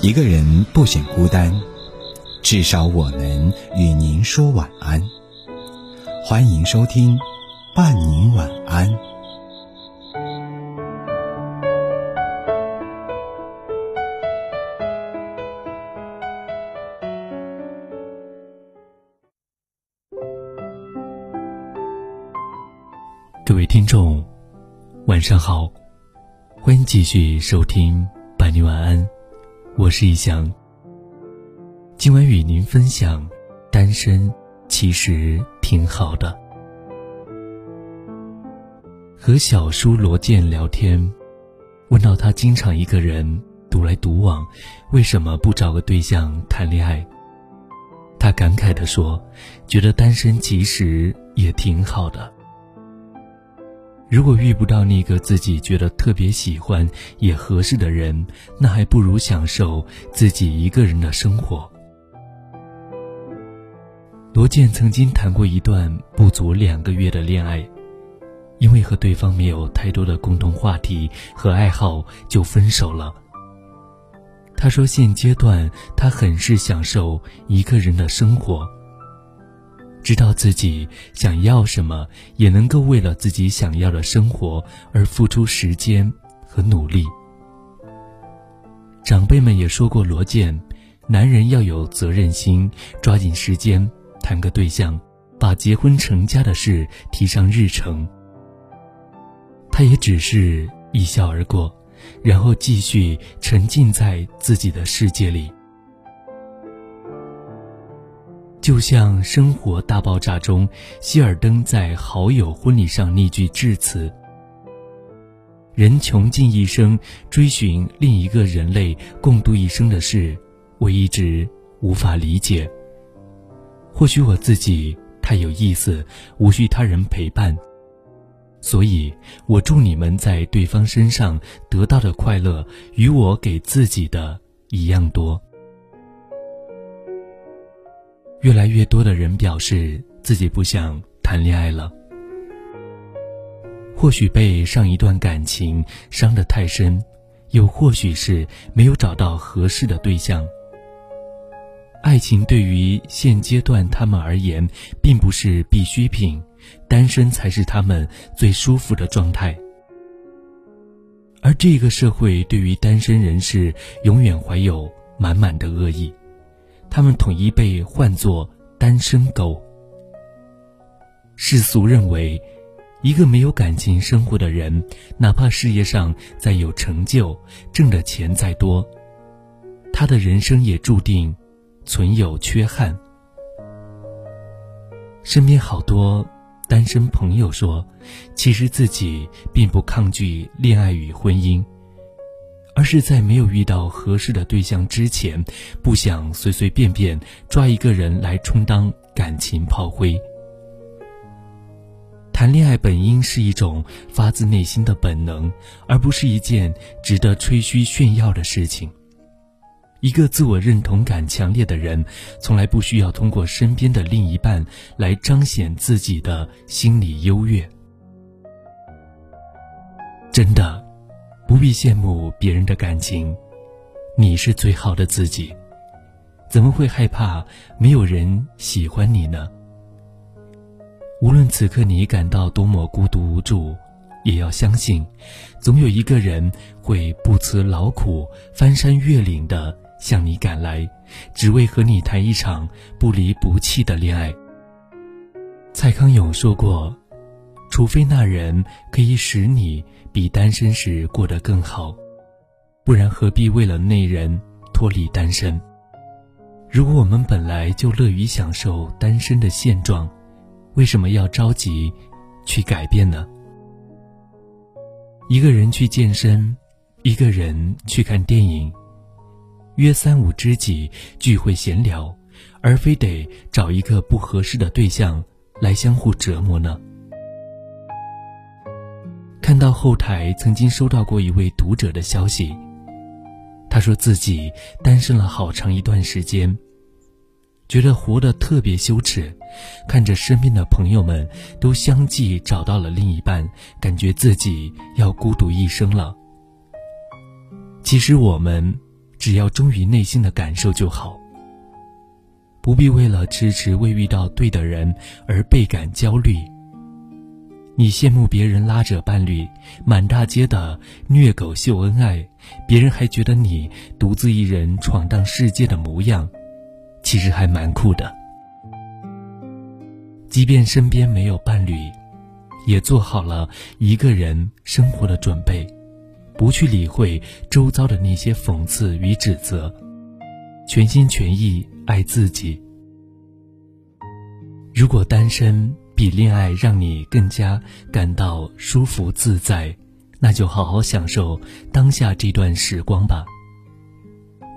一个人不显孤单，至少我能与您说晚安。欢迎收听《伴您晚安》。各位听众，晚上好，欢迎继续收听《伴你晚安》，我是易翔。今晚与您分享，单身其实挺好的。和小叔罗健聊天，问到他经常一个人独来独往，为什么不找个对象谈恋爱？他感慨地说：“觉得单身其实也挺好的。”如果遇不到那个自己觉得特别喜欢也合适的人，那还不如享受自己一个人的生活。罗健曾经谈过一段不足两个月的恋爱，因为和对方没有太多的共同话题和爱好，就分手了。他说，现阶段他很是享受一个人的生活。知道自己想要什么，也能够为了自己想要的生活而付出时间和努力。长辈们也说过，罗健，男人要有责任心，抓紧时间谈个对象，把结婚成家的事提上日程。他也只是一笑而过，然后继续沉浸在自己的世界里。就像《生活大爆炸》中希尔登在好友婚礼上那句致辞：“人穷尽一生追寻另一个人类共度一生的事，我一直无法理解。或许我自己太有意思，无需他人陪伴，所以我祝你们在对方身上得到的快乐，与我给自己的一样多。”越来越多的人表示自己不想谈恋爱了，或许被上一段感情伤得太深，又或许是没有找到合适的对象。爱情对于现阶段他们而言，并不是必需品，单身才是他们最舒服的状态。而这个社会对于单身人士，永远怀有满满的恶意。他们统一被唤作“单身狗”。世俗认为，一个没有感情生活的人，哪怕事业上再有成就，挣的钱再多，他的人生也注定存有缺憾。身边好多单身朋友说，其实自己并不抗拒恋爱与婚姻。而是在没有遇到合适的对象之前，不想随随便便抓一个人来充当感情炮灰。谈恋爱本应是一种发自内心的本能，而不是一件值得吹嘘炫耀的事情。一个自我认同感强烈的人，从来不需要通过身边的另一半来彰显自己的心理优越。真的。不必羡慕别人的感情，你是最好的自己，怎么会害怕没有人喜欢你呢？无论此刻你感到多么孤独无助，也要相信，总有一个人会不辞劳苦、翻山越岭的向你赶来，只为和你谈一场不离不弃的恋爱。蔡康永说过：“除非那人可以使你。”比单身时过得更好，不然何必为了那人脱离单身？如果我们本来就乐于享受单身的现状，为什么要着急去改变呢？一个人去健身，一个人去看电影，约三五知己聚会闲聊，而非得找一个不合适的对象来相互折磨呢？看到后台曾经收到过一位读者的消息，他说自己单身了好长一段时间，觉得活得特别羞耻，看着身边的朋友们都相继找到了另一半，感觉自己要孤独一生了。其实我们只要忠于内心的感受就好，不必为了迟迟未遇到对的人而倍感焦虑。你羡慕别人拉着伴侣满大街的虐狗秀恩爱，别人还觉得你独自一人闯荡世界的模样，其实还蛮酷的。即便身边没有伴侣，也做好了一个人生活的准备，不去理会周遭的那些讽刺与指责，全心全意爱自己。如果单身，比恋爱让你更加感到舒服自在，那就好好享受当下这段时光吧。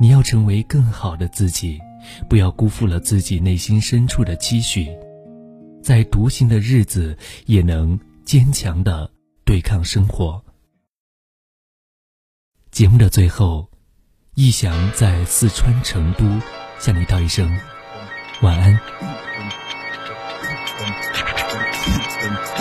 你要成为更好的自己，不要辜负了自己内心深处的期许，在独行的日子也能坚强的对抗生活。节目的最后，逸翔在四川成都向你道一声晚安。在街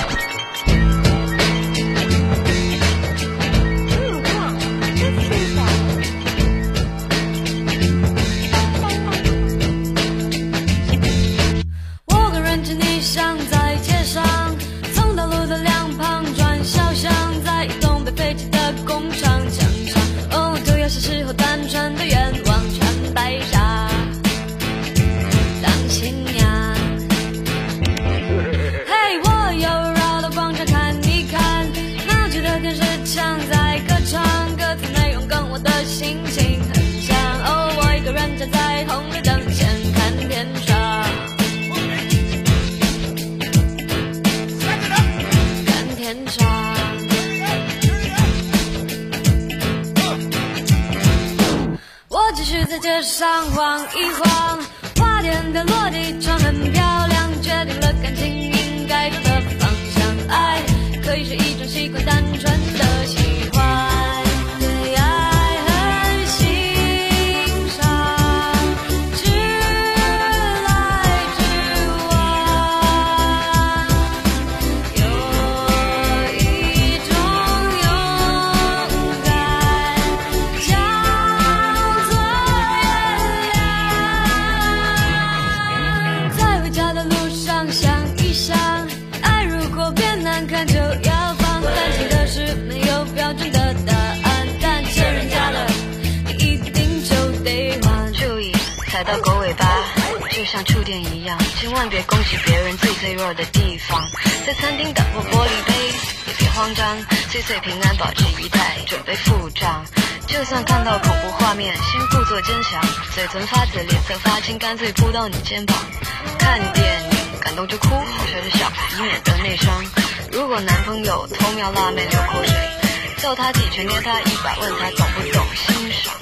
上晃一晃，花店的落地窗很漂亮，决定了感情就像触电一样，千万别攻击别人最脆弱的地方。在餐厅打破玻璃杯，也别慌张，岁岁平安，保持仪态，准备付账。就算看到恐怖画面，先故作坚强，嘴唇发紫，脸色发青，干脆扑到你肩膀。看电影感动就哭，学着小孩以免得内伤。如果男朋友偷瞄辣妹流口水，揍他几拳，捏他一把，问他懂不懂欣赏。